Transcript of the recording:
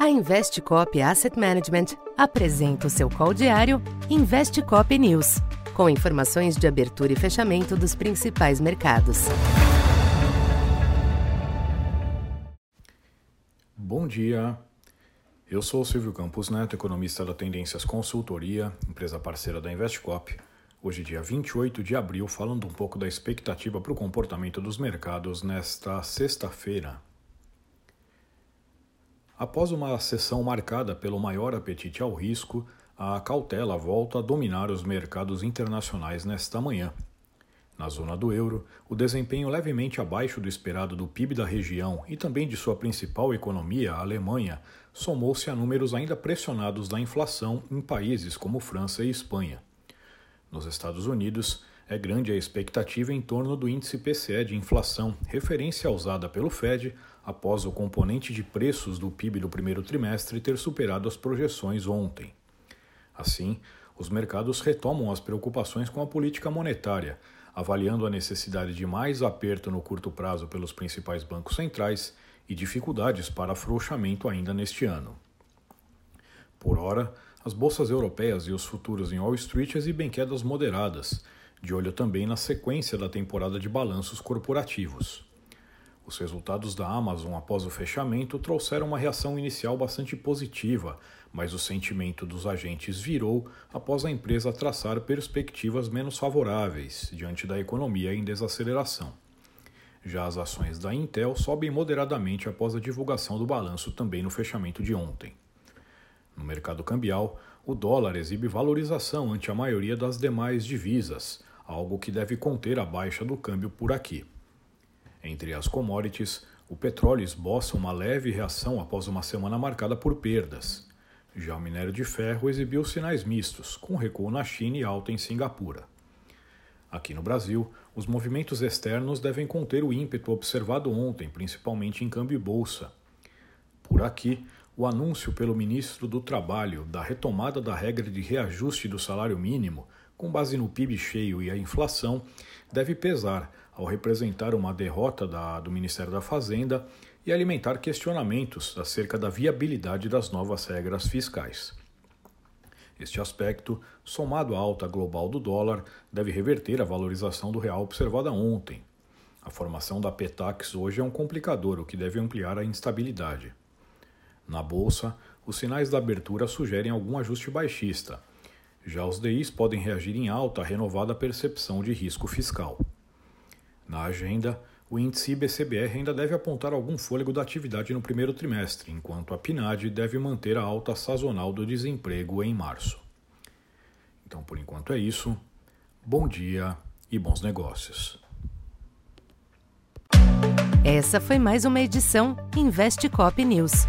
A Investcop Asset Management apresenta o seu call diário Investcop News, com informações de abertura e fechamento dos principais mercados. Bom dia. Eu sou Silvio Campos Neto, economista da Tendências Consultoria, empresa parceira da Investcop. Hoje, dia 28 de abril, falando um pouco da expectativa para o comportamento dos mercados nesta sexta-feira. Após uma sessão marcada pelo maior apetite ao risco, a cautela volta a dominar os mercados internacionais nesta manhã. Na zona do euro, o desempenho levemente abaixo do esperado do PIB da região e também de sua principal economia, a Alemanha, somou-se a números ainda pressionados da inflação em países como França e Espanha. Nos Estados Unidos, é grande a expectativa em torno do índice PCE de inflação, referência usada pelo Fed após o componente de preços do PIB do primeiro trimestre ter superado as projeções ontem. Assim, os mercados retomam as preocupações com a política monetária, avaliando a necessidade de mais aperto no curto prazo pelos principais bancos centrais e dificuldades para afrouxamento ainda neste ano. Por hora, as bolsas europeias e os futuros em Wall Street exibem quedas moderadas, de olho também na sequência da temporada de balanços corporativos. Os resultados da Amazon após o fechamento trouxeram uma reação inicial bastante positiva, mas o sentimento dos agentes virou após a empresa traçar perspectivas menos favoráveis diante da economia em desaceleração. Já as ações da Intel sobem moderadamente após a divulgação do balanço também no fechamento de ontem. No mercado cambial, o dólar exibe valorização ante a maioria das demais divisas, algo que deve conter a baixa do câmbio por aqui. Entre as commodities, o petróleo esboça uma leve reação após uma semana marcada por perdas. Já o minério de ferro exibiu sinais mistos, com recuo na China e alta em Singapura. Aqui no Brasil, os movimentos externos devem conter o ímpeto observado ontem, principalmente em câmbio e bolsa. Por aqui, o anúncio pelo ministro do Trabalho da retomada da regra de reajuste do salário mínimo com base no PIB cheio e a inflação, deve pesar ao representar uma derrota da, do Ministério da Fazenda e alimentar questionamentos acerca da viabilidade das novas regras fiscais. Este aspecto, somado à alta global do dólar, deve reverter a valorização do real observada ontem. A formação da Petax hoje é um complicador, o que deve ampliar a instabilidade. Na bolsa, os sinais da abertura sugerem algum ajuste baixista, já os DIs podem reagir em alta à renovada percepção de risco fiscal. Na agenda, o índice IBCBR ainda deve apontar algum fôlego da atividade no primeiro trimestre, enquanto a PNAD deve manter a alta sazonal do desemprego em março. Então, por enquanto é isso. Bom dia e bons negócios. Essa foi mais uma edição Investe Cop News.